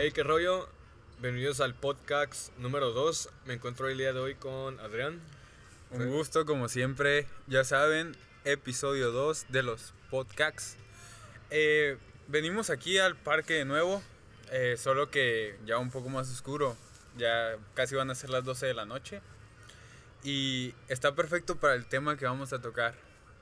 Hey, qué rollo. Bienvenidos al podcast número 2. Me encuentro el día de hoy con Adrián. Un gusto, como siempre. Ya saben, episodio 2 de los podcasts. Eh, venimos aquí al parque de nuevo, eh, solo que ya un poco más oscuro. Ya casi van a ser las 12 de la noche. Y está perfecto para el tema que vamos a tocar.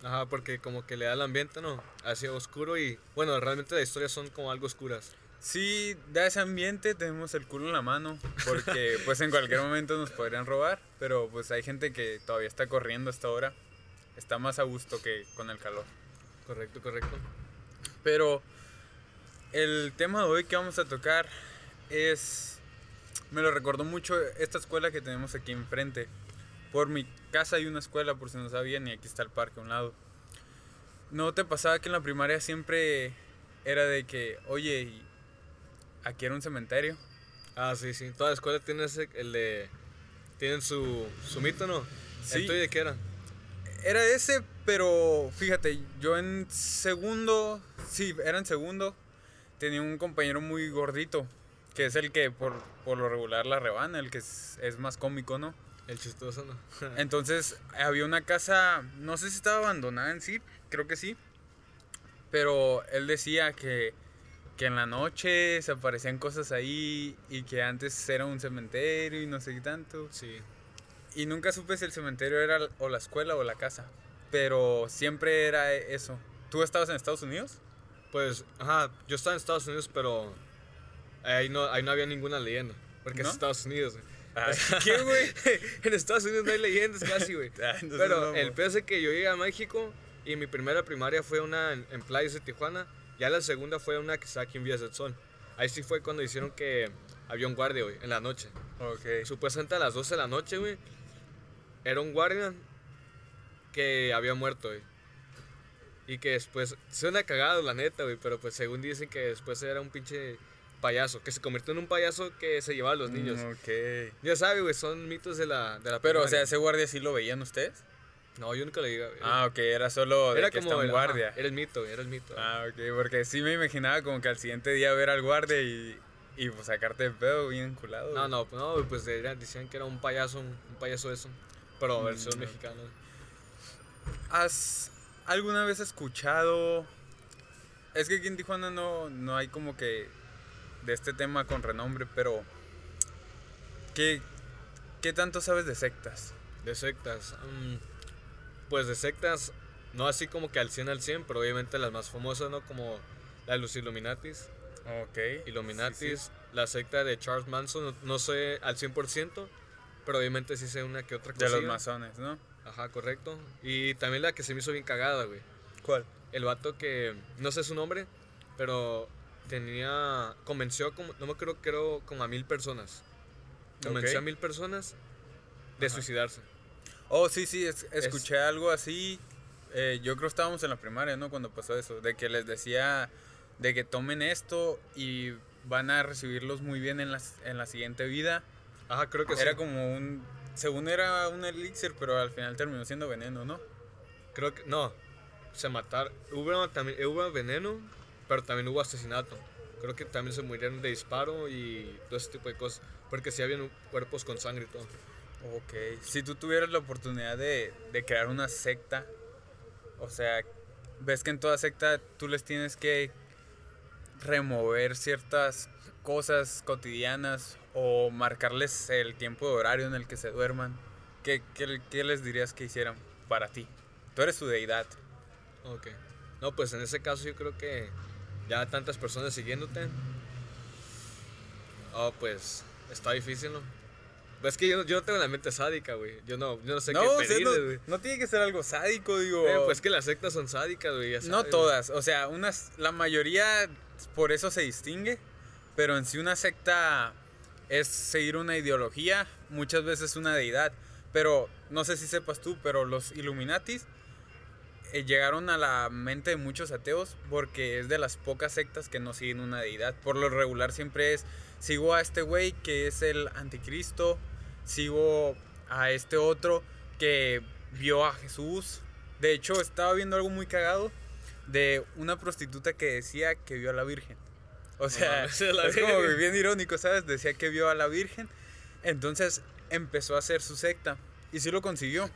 Ajá, porque como que le da el ambiente, ¿no? Así oscuro y... Bueno, realmente las historias son como algo oscuras. Sí, da ese ambiente, tenemos el culo en la mano, porque pues en cualquier momento nos podrían robar, pero pues hay gente que todavía está corriendo hasta ahora. Está más a gusto que con el calor. Correcto, correcto. Pero el tema de hoy que vamos a tocar es... Me lo recordó mucho esta escuela que tenemos aquí enfrente. Por mi casa hay una escuela, por si no sabían, y aquí está el parque a un lado. ¿No te pasaba que en la primaria siempre era de que, oye, aquí era un cementerio? Ah, sí, sí. Toda la escuela tiene ese, el de... Tienen su, su mito, ¿no? Sí. ¿El tuyo de qué era? Era ese, pero fíjate, yo en segundo, sí, era en segundo, tenía un compañero muy gordito, que es el que por, por lo regular la rebana, el que es, es más cómico, ¿no? El chistoso, ¿no? Entonces había una casa, no sé si estaba abandonada en sí, creo que sí, pero él decía que, que en la noche se aparecían cosas ahí y que antes era un cementerio y no sé qué tanto. sí. Y nunca supe si el cementerio era o la escuela o la casa. Pero siempre era eso. ¿Tú estabas en Estados Unidos? Pues, ajá, yo estaba en Estados Unidos, pero ahí no, ahí no había ninguna leyenda. Porque ¿No? es Estados Unidos, güey. Ah, ¿Qué, güey? en Estados Unidos no hay leyendas casi, güey. Ah, Pero no, el peor es que yo llegué a México y mi primera primaria fue una en, en Playas de Tijuana. Ya la segunda fue una que está aquí en Vías del Sol. Ahí sí fue cuando hicieron que había un guardia, güey, en la noche. Ok. Supuestamente a las 12 de la noche, güey, era un guardia que había muerto, güey. Y que después, suena cagado, la neta, güey, pero pues según dicen que después era un pinche payaso, que se convirtió en un payaso que se llevaba a los niños. Mm, Ok. Ya sabes, güey, son mitos de la, de la Pero, o primaria. sea, ese guardia sí lo veían ustedes. No, yo nunca le diga. Ah, ok, era solo de era que como está un el- guardia. ajá, era el mito, era el mito. Ah, ok, porque sí me imaginaba como que al siguiente día ver al guardia y, y pues sacarte de pedo bien culado. No, no, pues no, pues era- decían que era un payaso, un, un payaso eso. Pero Mm, versión ok. mexicana. ¿Has alguna vez escuchado? Es que aquí en Tijuana no, no hay como que de este tema con renombre, pero ¿qué, qué tanto sabes de sectas? De sectas. mm, pues de sectas, no así como que al 100 al 100, pero obviamente las más famosas, ¿no? Como la de los Illuminatis. Ok. Illuminatis, Sí, sí. la secta de Charles Manson, no, no sé al 100%, pero obviamente sí sé una que otra De cosa. los masones, ¿no? Ajá, correcto. Y también la que se me hizo bien cagada, güey. ¿Cuál? El vato que, no sé su nombre, pero tenía, convenció como, no me creo, creo como a mil personas. Convenció a mil personas de Ajá. suicidarse. Oh, sí, sí, es- escuché algo así. eh, yo creo que estábamos en la primaria, ¿no? Cuando pasó eso, de que les decía de que tomen esto y van a recibirlos muy bien en la, en la siguiente vida. Ajá, creo que Era sí. como un, según era un elixir, pero al final terminó siendo veneno, ¿no? Creo que, no, se mataron. Hubo también, hubo veneno, pero también hubo asesinato. Creo que también se murieron de disparo y todo ese tipo de cosas. Porque sí habían cuerpos con sangre y todo. Ok. Si tú tuvieras la oportunidad de, de crear una secta, o sea, ves que en toda secta tú les tienes que remover ciertas cosas cotidianas o marcarles el tiempo de horario en el que se duerman, ¿qué, qué, qué les dirías que hicieran para ti? Tú eres su deidad. Ok. No, pues en ese caso yo creo que ya tantas personas siguiéndote. Oh, pues está difícil, ¿no? Es que yo, yo no tengo la mente sádica, güey. Yo no, yo no sé no, qué o sea, pedirles, no, no tiene que ser algo sádico, digo. Eh, pues que las sectas son sádicas, güey. No todas, o sea, unas, la mayoría por eso se distingue, pero en sí una secta es seguir una ideología, muchas veces una deidad, pero no sé si sepas tú, pero los Illuminatis eh, llegaron a la mente de muchos ateos porque es de las pocas sectas que no siguen una deidad. Por lo regular siempre es, sigo a este güey que es el anticristo, sigo a este otro que vio a Jesús. De hecho, estaba viendo algo muy cagado de una prostituta que decía que vio a la Virgen. O sea, es como bien irónico, ¿sabes? Decía que vio a la Virgen. Entonces empezó a hacer su secta. Y sí lo consiguió.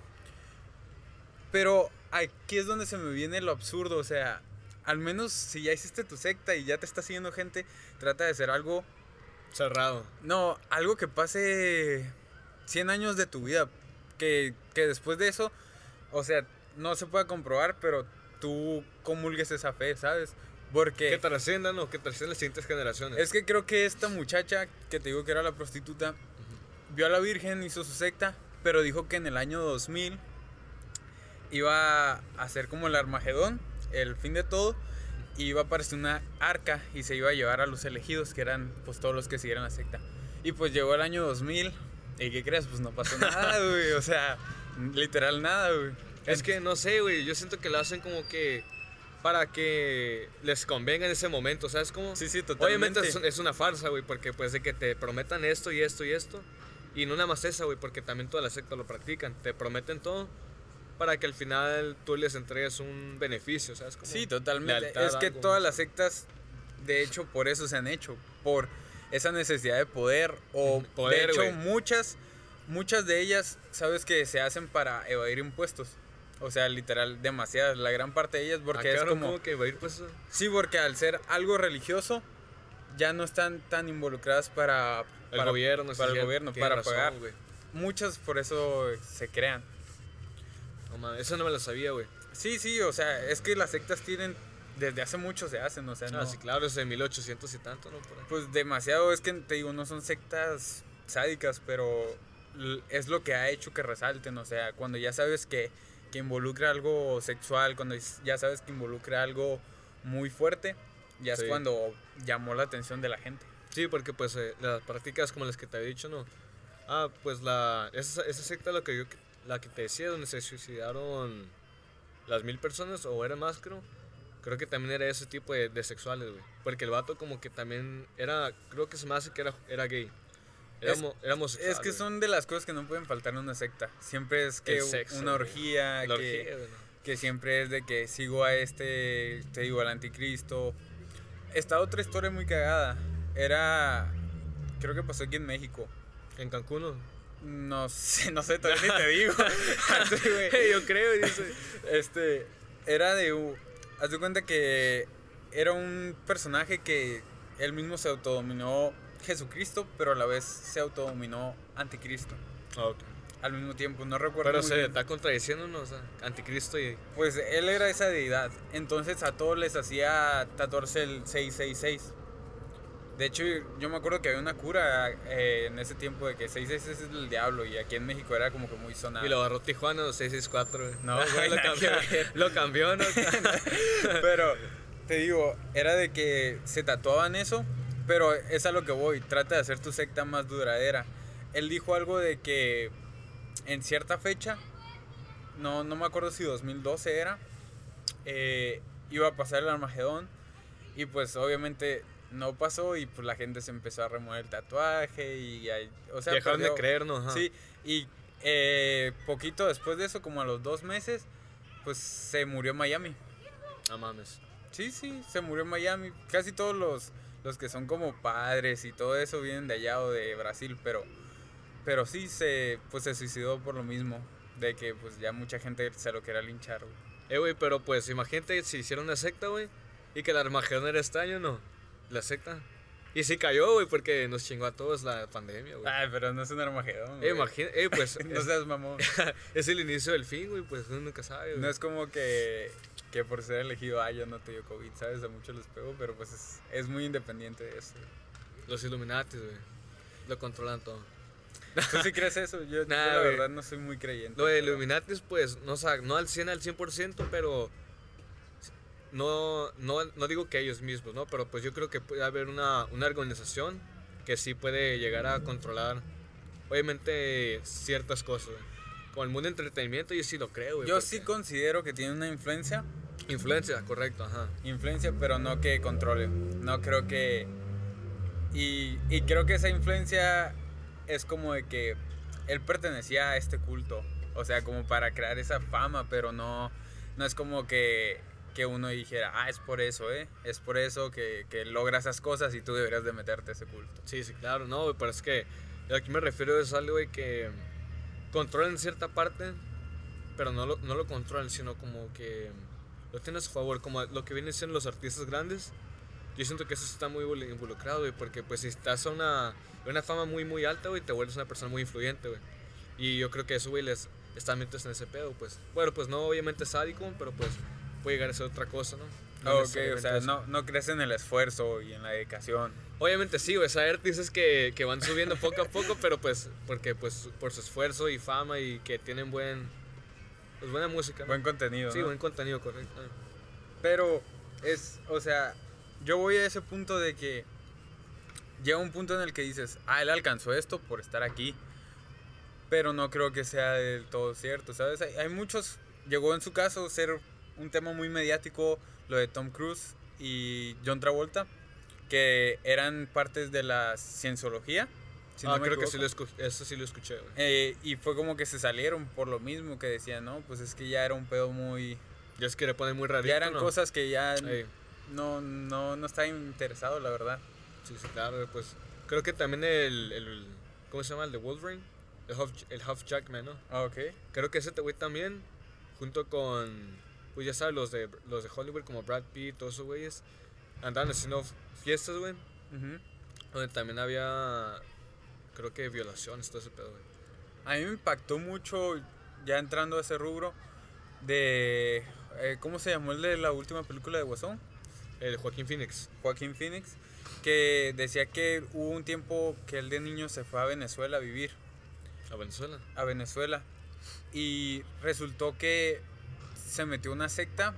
Pero aquí es donde se me viene lo absurdo. O sea, al menos si ya hiciste tu secta y ya te está siguiendo gente, trata de hacer algo. Cerrado. No, algo que pase 100 años de tu vida. Que, que después de eso, o sea, no se pueda comprobar, pero tú comulgues esa fe, ¿sabes? Porque. Que trasciendan o que trasciendan las siguientes generaciones. Es que creo que esta muchacha, que te digo que era la prostituta, vio a la Virgen, hizo su secta, pero dijo que en el año 2000 iba a hacer como el Armagedón, el fin de todo, y iba a aparecer una arca y se iba a llevar a los elegidos, que eran pues todos los que siguieran la secta. Y pues llegó el año 2000, ¿y qué crees? Pues no pasó nada, güey, o sea, literal nada, güey. Es que no sé, güey. Yo siento que lo hacen como que para que les convenga en ese momento, ¿sabes cómo? Sí, sí, totalmente. Obviamente es una farsa, güey, porque pues de que te prometan esto y esto y esto. Y no nada más esa, güey, porque también toda la secta lo practican. Te prometen todo para que al final tú les entregues un beneficio, ¿sabes? Como Sí, totalmente. es que todas las sectas, de hecho, por eso se han hecho. Por esa necesidad de poder. O, Ujú, poder, de hecho, muchas, muchas de ellas, sabes que se hacen para evadir impuestos. O sea, literal, demasiadas. La gran parte de ellas, Ah, porque es cabrón, como. ¿cómo que va a ir pues? Sí, porque al ser algo religioso, ya no están tan involucradas para. El para- gobierno, Para el gobierno, para razón, pagar. Muchas por eso se crean. Mames, eso no me lo sabía, güey. Sí, sí, o sea, es que las sectas tienen. Desde hace mucho se hacen, o sea, Ah, no. sí, claro, es de 1800 y tanto, ¿no? Pues demasiado, es que te digo, no son sectas sádicas, pero es lo que ha hecho que resalten, o sea, cuando ya sabes que, que involucra algo sexual, cuando ya sabes que involucra algo muy fuerte, ya Sí. es cuando llamó la atención de la gente. Sí, porque pues eh, las prácticas como las que te había dicho, ¿no? Ah, pues la esa, esa secta la que yo la que te decía donde se suicidaron las mil personas o era más creo. Creo que también era ese tipo de, de sexuales, güey. Porque el vato como que también era, creo que se me hace que era, era gay. Era, Es- homo- era homosexual, Es que güey. son de las cosas que no pueden faltar en una secta. Siempre es que sexo, una orgía, que, que siempre es de que sigo a este, te digo, al anticristo. Está otra historia muy cagada. Era, creo que pasó aquí en México. En Cancún, ¿no? Sé, no sé, todavía ni te digo. Güey. yo creo, dice. Este, era de. Haz de cuenta que era un personaje que él mismo se autodominó Jesucristo, pero a la vez se autodominó Anticristo. Ah, ok. Al mismo tiempo, no recuerdo Pero muy se bien. está contradiciendo, ¿no? O sea, anticristo y... Pues él era esa deidad. Entonces a todos les hacía tatuarse el 666. De hecho, yo me acuerdo que había una cura eh, en ese tiempo de que 666 es el diablo y aquí en México era como que muy sonado. Y lo agarró Tijuana 664, güey. No, güey, lo, cambió, lo cambió, ¿no? Pero te digo, era de que se tatuaban eso, pero es a lo que voy, trata de hacer tu secta más duradera. Él dijo algo de que en cierta fecha, no, no me acuerdo si 2012 era, eh, iba a pasar el Armagedón y pues obviamente no pasó y pues la gente se empezó a remover el tatuaje y ahí, o sea, Dejaron de perdió- creer, ¿no? Ajá. Sí, y eh, poquito después de eso, como a los dos meses, pues se murió Miami. No mames. Sí, sí, se murió en Miami. Casi todos los, los que son como padres y todo eso vienen de allá o de Brasil, pero, pero sí se, pues se suicidó por lo mismo. De que pues ya mucha gente se lo quería linchar, güey. Eh, güey, pero pues imagínate si hicieron una secta, güey. Y que el Armagedón era este año, ¿no? La secta. Y sí cayó, güey, porque nos chingó a todos la pandemia, güey. Ay, pero no es un Armagedón. Eh, güey. imagina- eh, pues no seas mamón. es el inicio del fin, güey, pues uno nunca sabe, güey. No es como que, que por ser elegido, ah, yo no te dio COVID, ¿sabes? A muchos les pegó, pero pues es, es muy independiente de eso. Los Illuminati, güey. Lo controlan todo. ¿Tú sí crees eso? Yo, yo Nah, la güey. verdad no soy muy creyente. Lo de pero- Illuminati, pues, no, o sea, no al 100 al 100%, pero no, no, no digo que ellos mismos, ¿no? Pero pues yo creo que puede haber una, una organización que sí puede llegar a controlar, obviamente, ciertas cosas. Con el mundo de entretenimiento yo sí lo creo, güey. Yo porque- sí considero que tiene una influencia, Influencia, correcto, ajá. influencia, pero no que controle. No creo que... Y, y creo que esa influencia es como de que él pertenecía a este culto. O sea, como para crear esa fama, pero no, no es como que que uno dijera, ah, es por eso, ¿eh? Es por eso que, que logra esas cosas y tú deberías de meterte a ese culto. Sí, sí, claro, no, güey, pero es que aquí me refiero es algo, güey, que controlan cierta parte, pero no lo, no lo controlan, sino como que lo tienen a su favor, como lo que vienen siendo los artistas grandes. Yo siento que eso está muy invol- involucrado, güey, porque pues si estás a una, una fama muy, muy alta, güey, te vuelves una persona muy influyente, güey. Y yo creo que eso, güey, les está metidos en ese pedo, pues. Bueno, pues no obviamente sádico, pero pues puede llegar a ser otra cosa, ¿no? No ok, o sea, no, no crees en el esfuerzo y en la dedicación. Obviamente sí, güey, hay artistas que, que van subiendo poco a poco, pero pues porque pues por su esfuerzo y fama y que tienen buen pues buena música, ¿no? Buen contenido. sí, buen contenido, correcto. Pero es, o sea, yo voy a ese punto de que llega un punto en el que dices, ah, él alcanzó esto por estar aquí. Pero no creo que sea del todo cierto, ¿sabes? Hay, hay muchos, llegó en su caso ser un tema muy mediático, lo de Tom Cruise y John Travolta, que eran partes de la cienciología. si no ah, me creo que sí lo eso sí lo escuché. Eh, y fue como que se salieron por lo mismo que decían, no, pues es que ya era un pedo muy... Ya es que le ponen muy rarito, Ya eran ¿no? cosas que ya Ey, no, no, no estaba interesado, la verdad. sí, sí, claro, pues creo que también el, el ¿cómo se llama? El de Wolverine, el Huff, el Huff Jackman, ¿no? Ah, Ok. Creo que ese güey también junto con pues ya sabes los de los de Hollywood como Brad Pitt, todos esos güeyes andaban haciendo fiestas, güey. Ujú. Donde también había, creo que violaciones, todo ese pedo, güey. A mí me impactó mucho, ya entrando a ese rubro, de... eh, ¿Cómo se llamó el de la última película de Guasón? El Joaquín Phoenix. Joaquín Phoenix, que decía que hubo un tiempo que él de niño se fue a Venezuela a vivir, A Venezuela. a Venezuela, y resultó que se metió una secta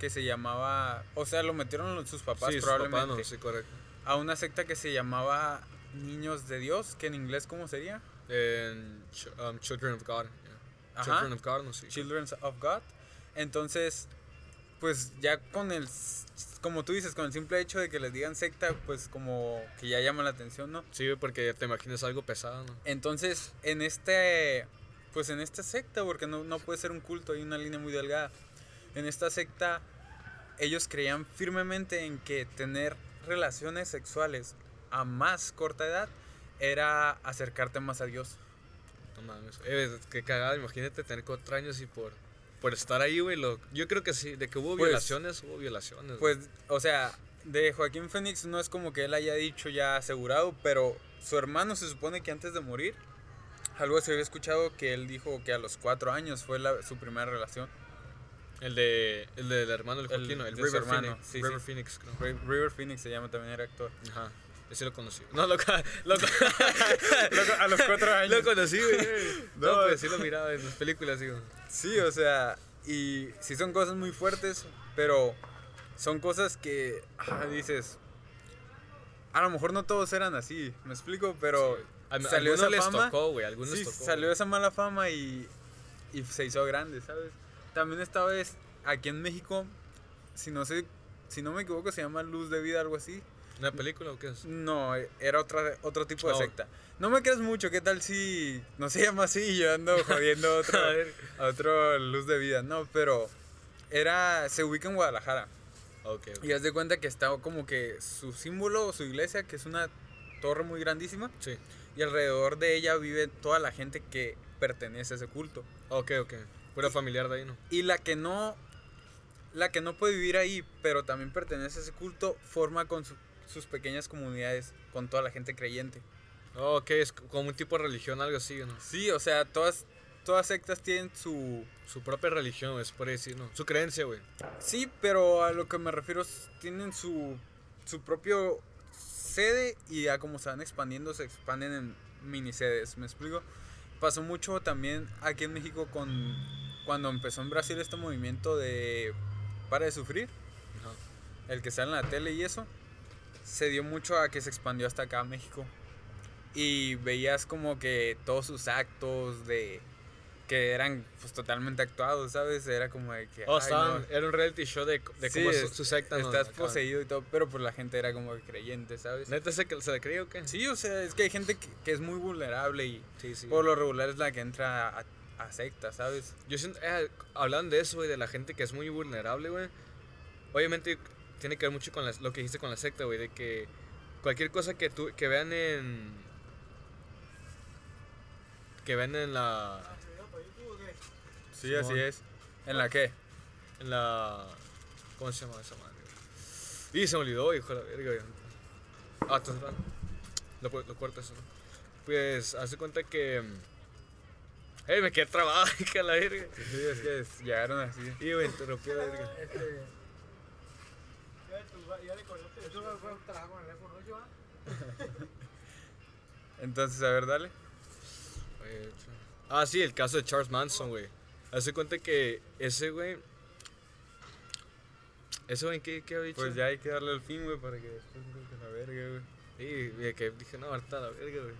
que se llamaba, o sea, lo metieron sus papás sí, probablemente, no, sí, correcto. a una secta que se llamaba Niños de Dios, que en inglés ¿cómo sería? En um, Children of God. yeah. Children of God, no sé. Children of God. Entonces, pues ya con el, como tú dices, con el simple hecho de que les digan secta, pues como que ya llama la atención, ¿no? Sí, porque te imaginas algo pesado, ¿no? Entonces, en este, pues en esta secta, porque no, no puede ser un culto, hay una línea muy delgada. En esta secta, ellos creían firmemente en que tener relaciones sexuales a más corta edad era acercarte más a Dios. No mames. Eh, qué cagada, imagínate tener cuatro años y por, por estar ahí, güey. Lo, yo creo que sí, de que hubo Pues- violaciones, hubo violaciones. Pues, güey. o sea, de Joaquín Phoenix no es como que él haya dicho ya asegurado, pero su hermano se supone que antes de morir, algo se había escuchado que él dijo que a los cuatro años fue la- su primera relación. El de el del hermano del El Joaquín, no, el de River hermano, Phoenix. sí, River sí. Phoenix, creo. Ri- River Phoenix se llama, también era actor. Ajá. Ese lo conocí. No, lo, lo, a los cuatro años. lo conocí, güey. No, No. pues sí lo miraba en las películas, digo. Sí, o sea, y sí son cosas muy fuertes, pero son cosas que ah, dices, a lo mejor no todos eran así, me explico, pero Sí. Salió algunos esa les fama. tocó, güey. a Algunos sí, tocó. salió esa mala fama y, y se hizo grande, ¿sabes? También esta vez aquí en México, si no sé, si no me equivoco, se llama Luz de Vida, algo así. ¿Una película o qué es? No, era otra, otro tipo de Oh. secta. No me creas mucho, ¿qué tal si no se llama así y yo ando jodiendo otro, A otro Luz de Vida? No, pero era, se ubica en Guadalajara. Ok, ok. Y haz de cuenta que está como que su símbolo, su iglesia, que es una torre muy grandísima, Sí. y alrededor de ella vive toda la gente que pertenece a ese culto. Ok, ok. Pura familiar de ahí, ¿no? Y la que no, la que no puede vivir ahí, pero también pertenece a ese culto, forma con su- sus pequeñas comunidades, con toda la gente creyente. Oh, ok, es como un tipo de religión, algo así, ¿no? Sí, o sea, todas, todas sectas tienen su... Su propia religión, es por decir, ¿no? Su creencia, güey. Sí, pero a lo que me refiero tienen su, su propio sede y a como se van expandiendo, se expanden en mini sedes, ¿me explico? Pasó mucho también aquí en México con cuando empezó en Brasil este movimiento de para de sufrir, el que sale en la tele y eso, se dio mucho a que se expandió hasta acá a México. Y veías como que todos sus actos de que eran pues totalmente actuados, ¿sabes? Era como de que Oh, estaban, no. era un reality show de, de Sí, cómo su, su secta. Estás poseído y todo, pero pues la gente era como creyente, ¿sabes? ¿Neta se, se cree o qué? Sí, o sea, es que hay gente que, que es muy vulnerable y sí. sí. por lo regular es la que entra a, a secta, ¿sabes? Yo siento, eh, hablando de eso, güey, de la gente que es muy vulnerable, güey. obviamente tiene que ver mucho con lo que dijiste con la secta, güey, de que cualquier cosa que tú que vean en que vean en la Sí, así es. ¿En la qué? en la ¿cómo se llama esa madre? Y se me olvidó, hijo de la verga. Ah, grabando. Lo, lo cortas, ¿no? Pues hace cuenta que Eh, me quedé trabado, hija de la verga. Sí, es que es- llegaron así. Y me interrumpió la verga. Entonces, a ver, dale. Ah, sí, el caso de Charles Manson, güey. Hace cuenta que ese güey. Ese güey, ¿qué, qué había dicho? Pues ya hay que darle el fin, güey, para que después no la verga, güey. Sí, y que dije, no, ahorita la verga, güey.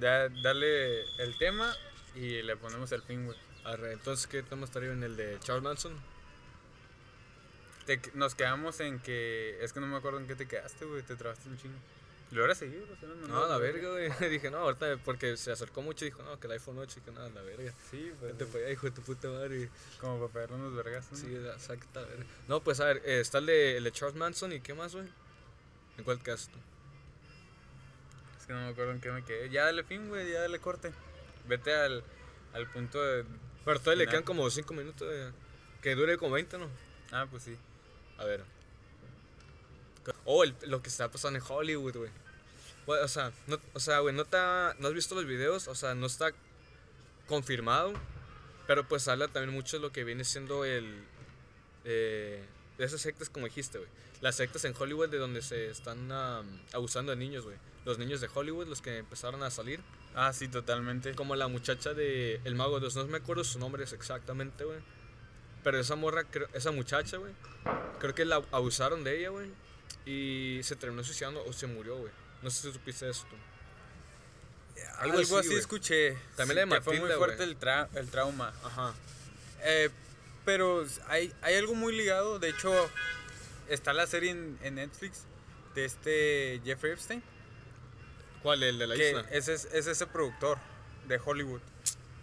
Da- dale el tema y le ponemos el fin, güey. Arre, entonces, ¿qué tema estaría en el de Charles Manson? Te- nos quedamos en que. Es que no me acuerdo en qué te quedaste, güey. Te trabaste un chingo. ¿Lo hubieras seguido? o sea, no, No, la verga, güey. dije, no, ahorita, porque se acercó mucho y dijo, no, que el iPhone 8, y que nada, la verga. Sí, pues. Para allá, hijo de tu puta madre. Como para pegarle unos vergas. ¿no? Sí, a la verga. No, pues a ver, eh, está el de, el de Charles Manson y qué más, güey. ¿En cuál quedaste tú? Es que no me acuerdo en qué me quedé. Ya dale fin, güey. Ya dale corte. Vete al, al punto de. Pero todavía le quedan como 5 minutos, güey. Que dure como 20, ¿no? Ah, pues sí. A ver. Oh, el- lo que está pasando en Hollywood, güey. O sea, no, o sea, güey, no, te ha- no has visto los videos, o sea, no está confirmado, pero pues habla también mucho de lo que viene siendo el... eh, de esas sectas como dijiste, güey. Las sectas en Hollywood de donde se están am, abusando de niños, güey. Los niños de Hollywood, los que empezaron a salir. Ah, sí, totalmente. Como la muchacha de El Mago de Dios, no me acuerdo su nombre exactamente, güey. Pero esa morra, esa muchacha, güey, creo que la abusaron de ella, güey. Y se terminó suicidando o se murió, güey. No sé si supiste eso tú. Algo, Algo así, escuché. También de que fue muy fuerte el, tra- el trauma. Ajá. Eh, pero hay, hay algo muy ligado. De hecho, está la serie en, en Netflix de este Jeffrey Epstein. ¿Cuál? ¿El de la que isla? es, es, es ese productor de Hollywood,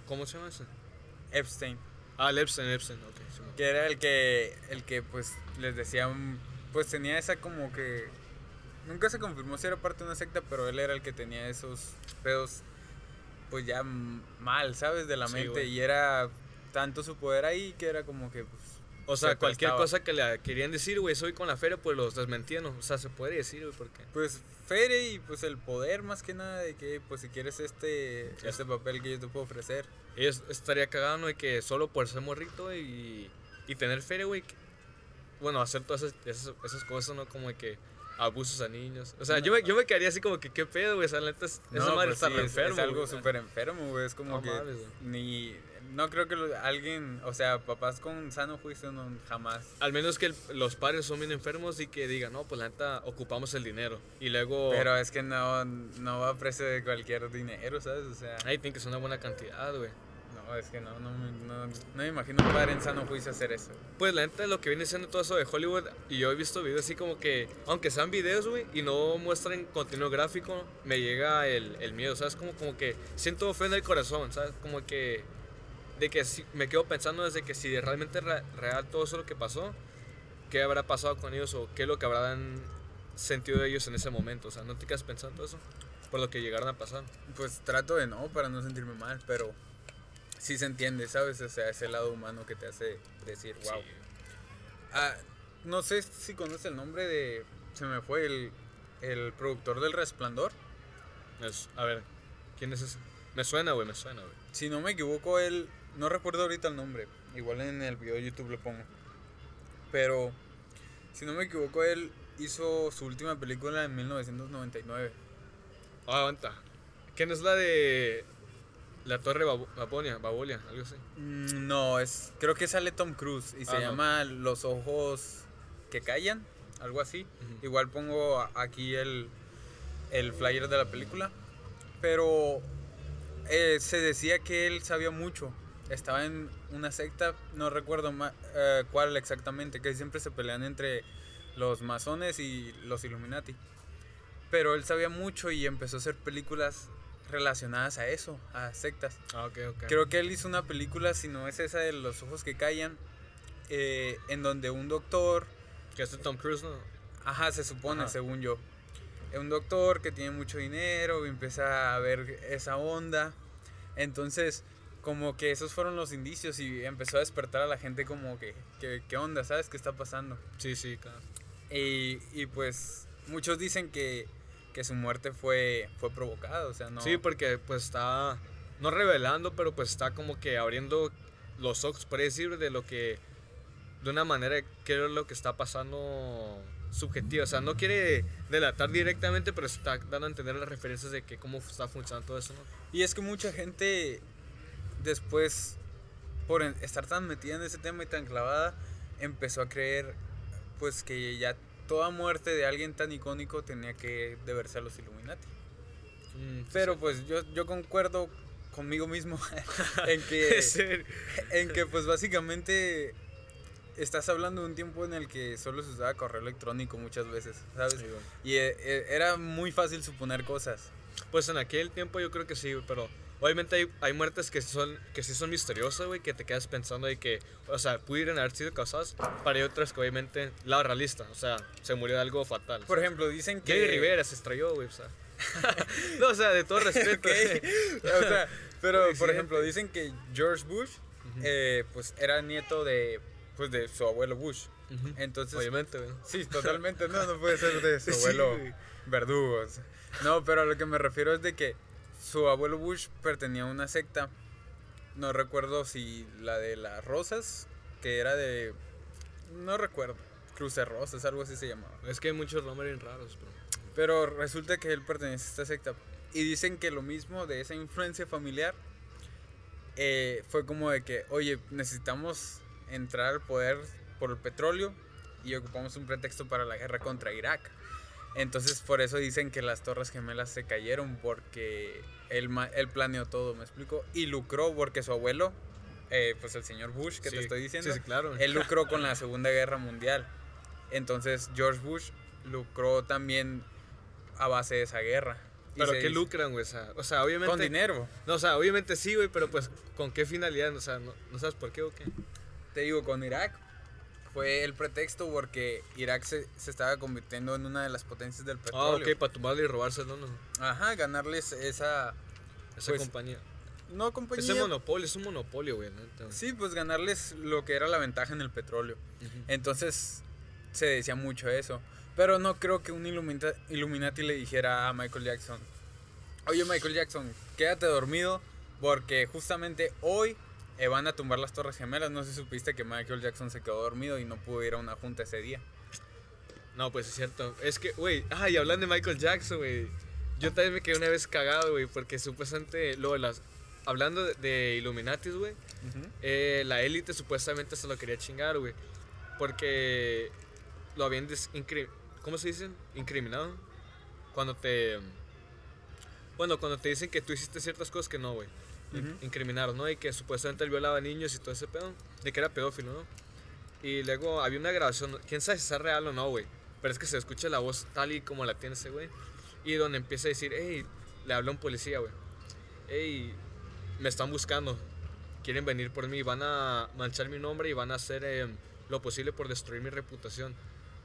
¿Cómo se llama ese? Epstein. Ah, el Epstein, Epstein, ok. sí, Que era el que, el que pues les decía, pues tenía esa como que... Nunca se confirmó si era parte de una secta, pero él era el que tenía esos pedos, pues ya mal, ¿sabes? De la Sí, mente. güey. Y era tanto su poder ahí que era como que, pues... O sea, se cualquier cosa que le querían decir, güey, soy con la feria, pues los desmentían. O sea, se puede decir, güey, porque... Pues Fere y pues el poder más que nada de que pues si quieres este, este papel que yo te puedo ofrecer. Ellos estaría cagado, ¿no? De que solo por ser morrito güey, y, y tener feria, güey. Bueno, hacer todas esas, esas, esas cosas, ¿no? Como de que abusos a niños. O sea, yo, me, yo me quedaría así como que, ¿qué pedo, güey? O sea, la neta, es- esa madre pues está sí, re es- enfermo. Es algo súper enfermo, güey. Es como No que ni... No creo que lo- alguien, o sea, papás con sano juicio no jamás. Al menos que el- los padres son bien enfermos y que digan, no, pues la neta, ocupamos el dinero. Y luego... Pero es que no, no va a precio de cualquier dinero, ¿sabes? O sea, Ahí tiene que ser una buena cantidad, güey. No, es que no, no, no, no me imagino un padre en sano juicio hacer eso. Pues la neta, lo que viene siendo todo eso de Hollywood, y yo he visto videos así como que, aunque sean videos, güey, y no muestren contenido gráfico, me llega el, el miedo, ¿sabes? Como, como que siento fe en el corazón, ¿sabes? Como que, de que si, me quedo pensando desde que si realmente es re- real todo eso lo que pasó, ¿qué habrá pasado con ellos o qué es lo que habrán sentido ellos en ese momento? O sea, ¿no te quedas pensando eso? Por lo que llegaron a pasar. Pues trato de no, para no sentirme mal, pero sí se entiende, ¿sabes? O sea, ese lado humano que te hace decir, wow. Sí. Ah, no sé si conoces el nombre de. Se me fue el, el productor del Resplandor. Es- a ver, ¿quién es ese? Me suena, güey, me suena, güey. Si no me equivoco, él. No recuerdo ahorita el nombre. Igual en el video de YouTube lo pongo. Pero. Si no me equivoco, él hizo su última película en 1999. Ah, aguanta. ¿Quién es la de la Torre Babu- Babonia? Babolia, algo así. Mm, No, es. Creo que sale Tom Cruise y se Ah, no. llama Los Ojos que Callan. Algo así. Igual pongo aquí el, el flyer de la película. Pero eh, se decía que él sabía mucho. Estaba en una secta, no recuerdo ma- eh, cuál exactamente, que siempre se pelean entre los masones y los Illuminati. Pero él sabía mucho y empezó a hacer películas relacionadas a eso, a sectas. Ah, ok, ok. Creo que él hizo una película, si no es esa de los ojos que callan, eh, en donde un doctor, Que es de Tom Cruise, ¿no? ajá, se supone, Ajá. según yo, eh, un doctor que tiene mucho dinero y empieza a ver esa onda. Entonces, como que esos fueron los indicios y empezó a despertar a la gente como que, que ¿qué onda? ¿Sabes qué está pasando? Sí, sí, claro. Y, y pues muchos dicen que, que su muerte fue, fue provocada, o sea, no... Sí, porque pues está, no revelando, pero pues está como que abriendo los ojos, por decir, de lo que, de una manera, que es lo que está pasando subjetiva. O sea, no quiere delatar directamente, pero está dando a entender las referencias de que cómo está funcionando todo eso, ¿no? Y es que mucha gente después, por estar tan metida en ese tema y tan clavada, empezó a creer pues que ya toda muerte de alguien tan icónico tenía que deberse a los Illuminati. Mm, Pero pues yo, yo concuerdo conmigo mismo en que, en que pues básicamente estás hablando de un tiempo en el que solo se usaba correo electrónico muchas veces, ¿sabes? Sí, güey. Y eh, eh, era muy fácil suponer cosas. Pues en aquel tiempo yo creo que sí, pero obviamente hay, hay muertes que son que sí son misteriosas, güey, que te quedas pensando de que, o sea, pudieron haber sido causadas, pero hay otras que obviamente, la realista, o sea, se murió de algo fatal. Por ejemplo, dicen que... Jerry Rivera se estrelló, güey, o sea. no, o sea, de todo respeto. Ok. O sea, pero por ejemplo, dicen que George Bush, eh, pues era nieto de, pues de su abuelo Bush. Ujú. Entonces, Obviamente, güey. sí, totalmente, no, no puede ser de su Sí, abuelo güey. verdugos. No, pero a lo que me refiero es de que su abuelo Bush pertenecía a una secta, no recuerdo si la de las rosas, que era de, no recuerdo, Cruce Rosas, algo así se llamaba. Es que hay muchos nombres bien raros, pero. Pero resulta que él pertenece a esta secta. Y dicen que lo mismo de esa influencia familiar eh, fue como de que, oye, necesitamos entrar al poder por el petróleo y ocupamos un pretexto para la guerra contra Irak. Entonces por eso dicen que las Torres Gemelas se cayeron porque él, él planeó todo, me explico. Y lucró porque su abuelo, eh, pues el señor Bush que Sí, te estoy diciendo, Sí, sí, claro. él lucró con la Segunda Guerra Mundial. Entonces George Bush lucró también a base de esa guerra. Pero ¿qué dice- lucran, güey? O sea, o sea, obviamente. Con dinero. No, o sea, obviamente sí, güey, pero pues, ¿con qué finalidad? O sea, ¿no, no sabes por qué o qué? Te digo, con Irak fue el pretexto porque Irak se, se estaba convirtiendo en una de las potencias del Ah, petróleo. ok, para tumbarle y robárselo, no. Ajá, ganarles esa... Esa Pues, compañía. No compañía. Ese monopolio, es un monopolio, güey. ¿no? Sí, pues ganarles lo que era la ventaja en el petróleo. Entonces se decía mucho eso. Pero no creo que un Illumina- Illuminati le dijera a Michael Jackson, oye Michael Jackson, quédate dormido porque justamente hoy eh, van a tumbar las Torres Gemelas. No sé si supiste que Michael Jackson se quedó dormido y no pudo ir a una junta ese día. No, pues es cierto. Es que, güey, ay, hablando de Michael Jackson, güey. Yo también me quedé una vez cagado, güey, porque supuestamente, luego las. Hablando de, de Illuminatis, güey, eh, la élite supuestamente se lo quería chingar, güey. Porque lo habían ¿Cómo se dicen? Incriminado. Cuando te. Bueno, cuando te dicen que tú hiciste ciertas cosas que no, güey. Ujú. Incriminaron, ¿no? Y que supuestamente él violaba niños y todo ese pedo. De que era pedófilo, ¿no? Y luego había una grabación, quién sabe si es real o no, güey. Pero es que se escucha la voz tal y como la tiene ese güey. Y donde empieza a decir, hey, le habla un policía, güey. Hey, me están buscando. Quieren venir por mí. Van a manchar mi nombre y van a hacer eh, lo posible por destruir mi reputación.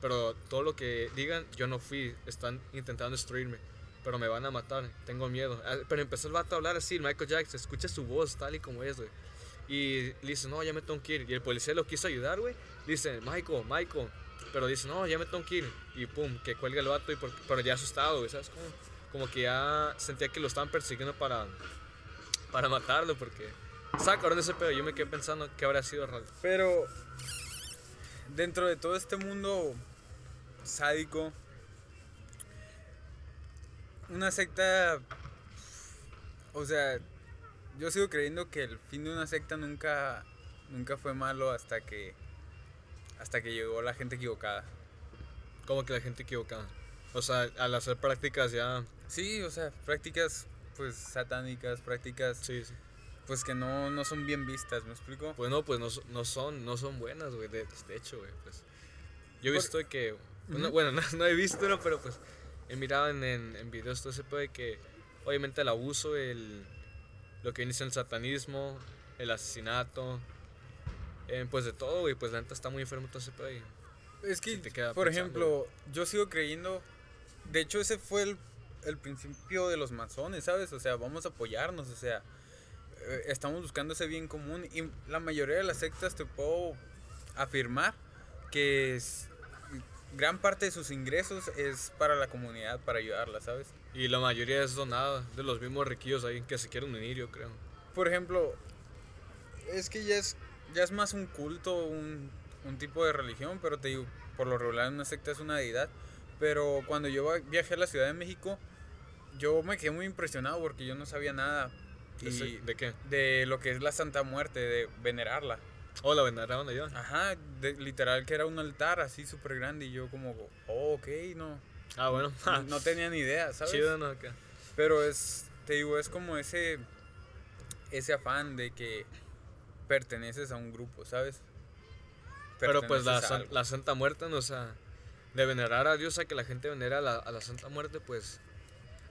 Pero todo lo que digan, yo no fui. Están intentando destruirme. Pero me van a matar. Tengo miedo. Ah, Pero empezó el vato a hablar así, Michael Jackson. Escucha su voz tal y como es, güey. Y le dice, no, ya me tengo que ir. Y el policía lo quiso ayudar, güey. Dice, Michael, Michael. Pero dice, no, ya me tengo que ir. Y pum, que cuelga el vato. Y por- pero ya asustado, güey, ¿sabes cómo? Como que ya sentía que lo estaban persiguiendo para, para matarlo. Porque estaba cabrón ese pedo. Yo me quedé pensando que habría sido real. Pero dentro de todo este mundo sádico, una secta, o sea, yo sigo creyendo que el fin de una secta nunca, nunca fue malo hasta que, hasta que llegó la gente equivocada. Como que la gente equivocada. O sea, al hacer prácticas ya. Sí, o sea, prácticas pues satánicas, prácticas Sí, sí. pues que no, no son bien vistas, ¿me explico? Pues no, pues no, no son, no son buenas, güey. De, de hecho, güey, pues. Yo he Por- visto que. pues, bueno, no, no he visto, no, pero pues he mirado en, en, en videos todo ese de que, obviamente, el abuso, el, lo que viene siendo el satanismo, el asesinato, eh, pues de todo, güey. Pues la neta está muy enfermo todo ese pedo. y- Es que, queda por pensando, ejemplo, yo sigo creyendo. De hecho, ese fue el, el principio de los masones, ¿sabes? O sea, vamos a apoyarnos, o sea, eh, estamos buscando ese bien común. Y la mayoría de las sectas te puedo afirmar que es- gran parte de sus ingresos es para la comunidad, para ayudarla, ¿sabes? Y la mayoría es donada de los mismos riquillos ahí que se quieren unir, yo creo. Por ejemplo, es que ya es, ya es más un culto, un, un tipo de religión, pero te digo, por lo regular una secta es una deidad. Pero cuando yo viajé a la Ciudad de México, yo me quedé muy impresionado porque yo no sabía nada ¿De, ese- y ¿De qué? de lo que es la Santa Muerte, de venerarla. Oh, la veneraron allá. Ajá, de- literal que era un altar así súper grande y yo como, oh, ok, no, Ah, bueno. no, no tenía ni idea, ¿sabes? Chido, ¿no? Acá. Pero es, te digo, es como ese, ese afán de que perteneces a un grupo, ¿sabes? Pero pues la, san- la Santa Muerte, ¿no? o sea, de venerar a Dios a que la gente venera a la, a la Santa Muerte, pues.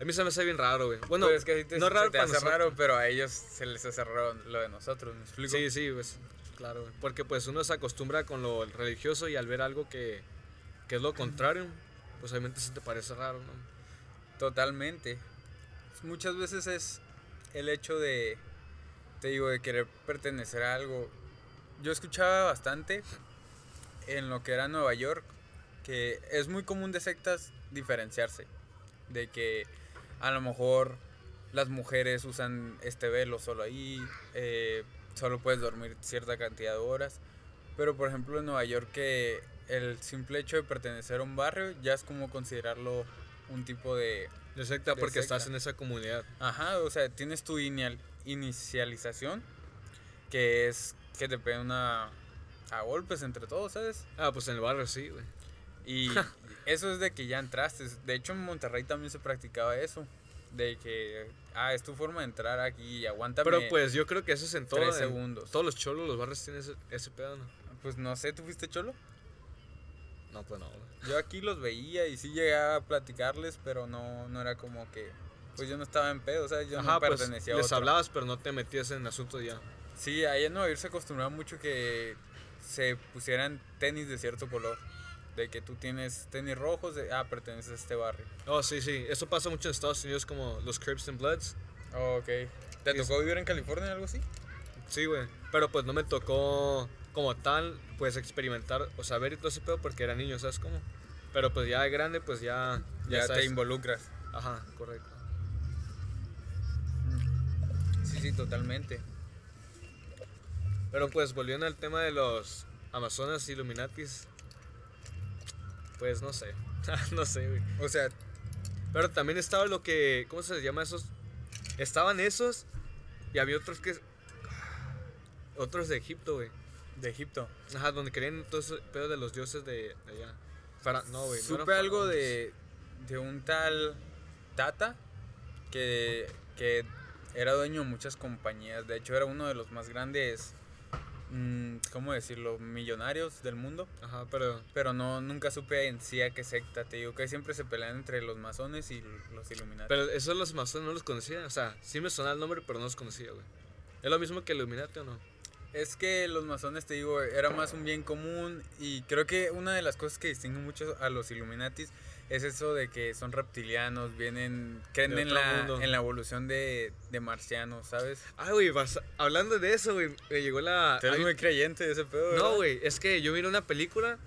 A mí se me hace bien raro, güey. Bueno, Pero es que te, no raro te hace nosotros. raro, pero a ellos se les hace raro lo de nosotros, ¿me explico? Sí, sí, pues. Claro, güey. Porque pues uno se acostumbra con lo religioso y al ver algo que, que es lo contrario, pues obviamente se te parece raro, ¿no? Totalmente. Muchas veces es el hecho de, te digo, de querer pertenecer a algo. Yo escuchaba bastante en lo que era Nueva York, que es muy común de sectas diferenciarse. De que a lo mejor las mujeres usan este velo solo ahí, eh, solo puedes dormir cierta cantidad de horas. Pero por ejemplo en Nueva York que el simple hecho de pertenecer a un barrio ya es como considerarlo un tipo de... De secta De porque estás en esa comunidad. Ajá, o sea, tienes tu inial- inicialización, que es que te peguen una... a golpes entre todos, ¿sabes? Ah, pues en el barrio sí, güey. Y eso es de que ya entraste. De hecho, en Monterrey también se practicaba eso. De que, ah, es tu forma de entrar aquí y aguántame. Pero pues yo creo que eso es en todo. tres en segundos. Todos los cholos, los barrios tienen ese, ese pedo, ¿no? Pues no sé, ¿tú fuiste cholo? No, pues no. Yo aquí los veía y sí llegaba a platicarles, pero no, no era como que. Pues yo no estaba en pedo, o sea, yo Ajá, no pues pertenecía a les otro. hablabas, pero no te metías en asuntos ya. Sí, ahí en Nueva York se acostumbraba mucho que se pusieran tenis de cierto color. De que tú tienes tenis rojos, de, ah, perteneces a este barrio. Oh, sí, sí. Eso pasa mucho en Estados Unidos como los Crips and Bloods. Oh, ok. ¿Te tocó vivir en California o algo así? Sí, güey. Pero pues no me tocó como tal, pues experimentar o saber y todo ese pedo porque era niño, ¿sabes cómo? Pero pues ya de grande, pues ya. Ya, te sabes. involucras. Ajá, correcto. Sí, sí, totalmente. Pero pues volviendo al tema de los Amazonas Illuminatis. Pues no sé. no sé, güey. O sea, Pero también estaba lo que. ¿Cómo se llama esos? Estaban esos y había otros que. Otros de Egipto, güey. de Egipto. Ajá, donde querían todo ese pedo de los dioses de, de allá. Fara- no, güey. Supe algo de, de un tal Tata que, que era dueño de muchas compañías. De hecho, era uno de los más grandes, ¿cómo decirlo?, millonarios del mundo. Ajá, pero. Pero no, nunca supe en sí a qué secta. Te digo que siempre se pelean entre los masones y los Illuminati. Pero esos los masones no los conocía. O sea, sí me sonaba el nombre, pero no los conocía, güey. ¿Es lo mismo que Illuminati o no? Es que los masones, te digo, era más un bien común y creo que una de las cosas que distingue mucho a los Illuminatis es eso de que son reptilianos, vienen, creen en la, mundo. en la evolución de, de marcianos, ¿sabes? Ah, güey, hablando de eso, güey, me llegó la... Tú eres hay- muy creyente de ese pedo, ¿verdad? No, güey, es que yo miré una película,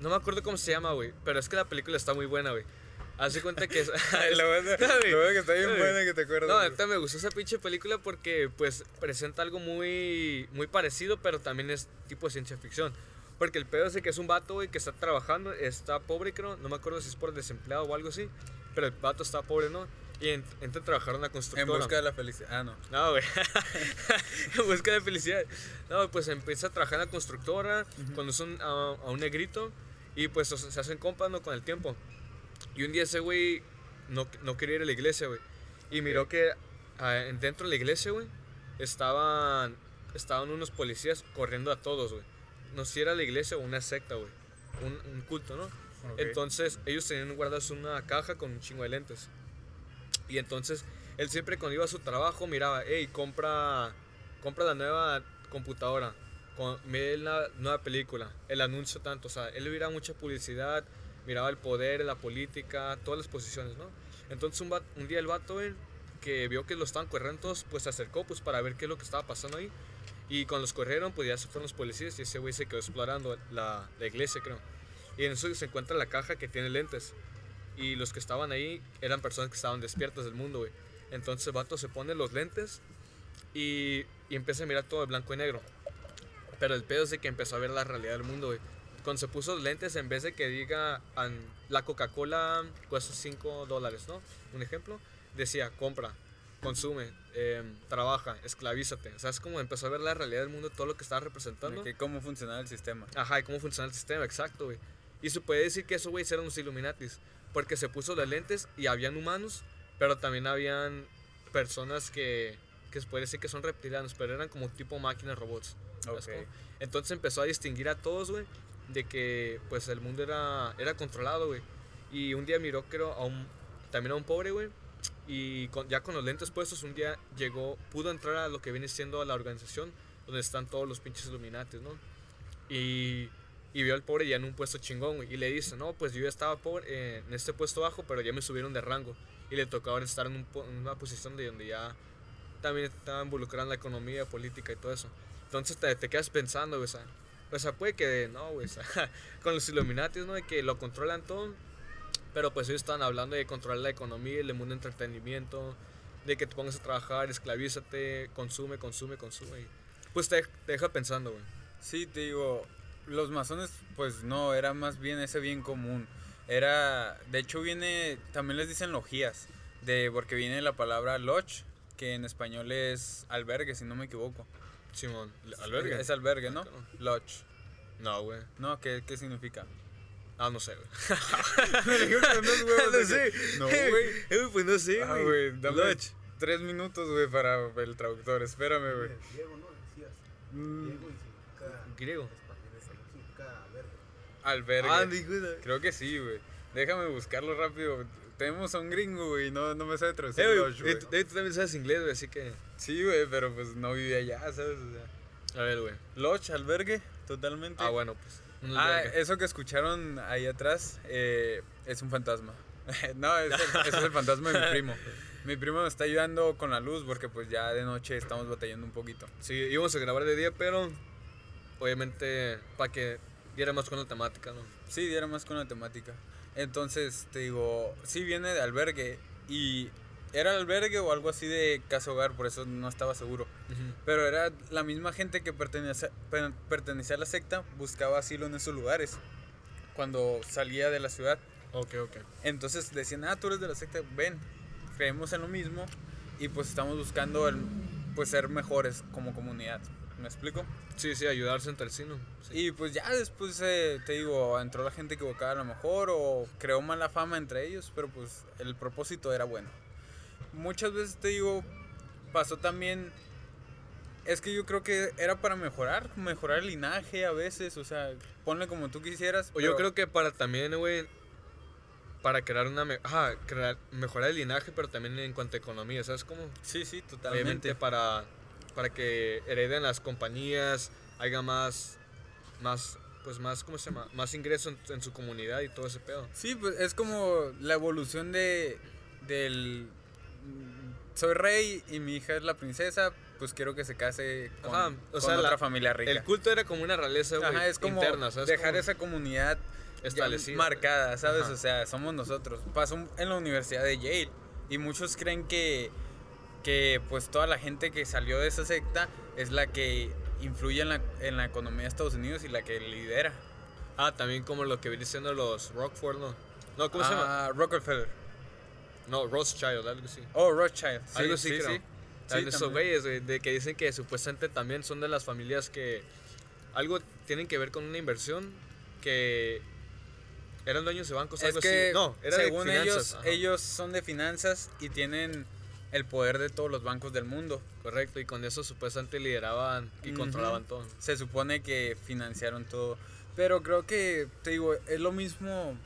no me acuerdo cómo se llama, güey, pero es que la película está muy buena, güey. Haz de cuenta que es... lo bueno, bueno que está bien buena que te acuerdas. No, neta me gustó esa pinche película porque pues presenta algo muy muy parecido, pero también es tipo de ciencia ficción. Porque el pedo es que es un vato, güey, que está trabajando, está pobre, creo, no me acuerdo si es por desempleado o algo así, pero el vato está pobre, ¿no? Y ent- entra a trabajar en una en constructora. busca de la felicidad. Ah, no. No, güey. en busca de felicidad. No, pues empieza a trabajar en la constructora, conoce un- a, a un negrito y pues o sea, se hacen compas, ¿no? Con el tiempo. Y un día ese güey no, no quería ir a la iglesia, güey. Y miró que ah, dentro de la iglesia, güey, estaban, estaban unos policías corriendo a todos, güey. No sé si era la iglesia o una secta, güey. Un, un culto, ¿no? Entonces ellos tenían guardados una caja con un chingo de lentes. Y entonces él siempre cuando iba a su trabajo miraba, hey, compra, compra la nueva computadora. con, ve la nueva película, el anuncio tanto, o sea, él miraba mucha publicidad, miraba el poder, la política, todas las posiciones, ¿no? Entonces un, día el vato, que vio que lo estaban corriendo pues se acercó pues para ver qué es lo que estaba pasando ahí. Y cuando los corrieron, pues ya se fueron los policías y ese güey se quedó explorando la, la iglesia, creo. Y en eso se encuentra la caja que tiene lentes. Y los que estaban ahí eran personas que estaban despiertas del mundo, güey. Entonces el vato se pone los lentes y, y empieza a mirar todo de blanco y negro. Pero el pedo es que empezó a ver la realidad del mundo, güey. Cuando se puso los lentes, en vez de que diga la Coca-Cola cuesta 5 dólares, ¿no? Un ejemplo, decía compra, consume, em, trabaja, esclavízate. O sea, es como empezó a ver la realidad del mundo, todo lo que estaba representando. Que cómo funcionaba el sistema. Ajá, y cómo funciona el sistema, exacto, güey. Y se puede decir que esos güeyes eran los Illuminatis, porque se puso las lentes y habían humanos, pero también habían personas que, que se puede decir que son reptilianos, pero eran como tipo máquinas robots. ¿sabes Ok. cómo? Entonces empezó a distinguir a todos, güey, de que pues el mundo era, era controlado, güey. Y un día miró, creo, a un, también a un pobre, güey. Y con- ya con los lentes puestos, un día llegó, pudo entrar a lo que viene siendo la organización, donde están todos los pinches Illuminatis, ¿no? Y, y vio al pobre ya en un puesto chingón, güey. Y le dice, no, pues yo ya estaba pobre, eh, en este puesto bajo, pero ya me subieron de rango. Y le tocó ahora estar en, un en una posición de donde ya también estaba involucrada en la economía, política y todo eso. Entonces te, te quedas pensando, güey, o sea, o sea, puede que, no, güey, o sea, con los Illuminati, ¿no? De que lo controlan todo, pero pues ellos están hablando de controlar la economía, el mundo de entretenimiento, de que te pongas a trabajar, esclavízate, consume, consume, consume. Y pues te, te deja pensando, güey. Sí, te digo, los masones, pues no, era más bien ese bien común. Era, de hecho viene, también les dicen lojías, de, porque viene la palabra lodge, que en español es albergue, si no me equivoco. Simón, albergue. Es albergue, ¿no? Ah. Lodge. No, güey. No, ¿qué, qué significa? Ah, no sé, güey. no sé. No, güey. Eh, Pues no sé, Ah, güey, dame Lodge. tres minutos, güey, para el traductor. Espérame, güey. Griego, ¿no? Decías. Mm, Griego y significa. Griego. significa verde. albergue. Ah, güey. Creo que sí, güey. Déjame buscarlo rápido. Tenemos a un gringo, güey, no, no me sabe traducir Eh, güey, lodge, güey. eh, tú, eh, tú también sabes inglés, güey, así que... Sí, güey, pero pues no vive allá, ¿sabes? O sea, A ver, güey. lodge, albergue, totalmente. Ah, bueno, pues. Ah, eso que escucharon ahí atrás eh, es un fantasma. no, es el- ese es el fantasma de mi primo. Mi primo me está ayudando con la luz porque pues ya de noche estamos batallando un poquito. Sí, íbamos a grabar de día, pero... Obviamente, para que diera más con la temática, ¿no? Sí, diera más con la temática. Entonces, te digo, sí viene de albergue y era albergue o algo así de casa hogar, por eso no estaba seguro. Pero era la misma gente que pertenecía, per- pertenecía a la secta, buscaba asilo en esos lugares cuando salía de la ciudad. Ok, ok. Entonces decían, ah, tú eres de la secta, ven, creemos en lo mismo y pues estamos buscando el, pues ser mejores como comunidad. ¿Me explico? Sí, sí, ayudarse entre. Sí. Y pues ya después, eh, te digo, entró la gente equivocada a lo mejor o creó mala fama entre ellos, pero pues el propósito era bueno. Muchas veces te digo, pasó también, es que yo creo que era para mejorar, mejorar el linaje a veces, o sea, ponle como tú quisieras. O yo creo que para también, güey, para crear una... Me crear, mejorar el linaje, pero también en cuanto a economía, ¿sabes cómo? Sí, sí, Obviamente totalmente. para, para que hereden las compañías, haya más, más, pues más, ¿cómo se llama? Más ingreso en, en su comunidad y todo ese pedo. Sí, pues es como la evolución de del soy rey y mi hija es la princesa, pues quiero que se case con, Ajá, o con sea, otra la- familia rica. El culto era como una realeza, güey, Ajá, es como interna, ¿sabes? dejar Como esa comunidad establecida. marcada, ¿sabes? Ajá. O sea, somos nosotros. Pasó en la Universidad de Yale y muchos creen que que pues toda la gente que salió de esa secta es la que influye en la, en la economía de Estados Unidos y la que lidera. Ah, también como lo que viene siendo los Rockford, ¿no? No, ¿cómo se llama? Ah, Rockefeller. No, Rothschild, algo así. Oh, Rothschild. Sí, algo así sí, creo. sí. También esos güeyes, güey, de que dicen que supuestamente también son de las familias que algo tienen que ver con una inversión que eran dueños de bancos, Es algo que así. No, era de según finanzas. ellos, ajá. ellos son de finanzas y tienen el poder de todos los bancos del mundo. Correcto, y con eso supuestamente lideraban y Ujú. controlaban todo. Se supone que financiaron todo. Pero creo que, te digo, es lo mismo.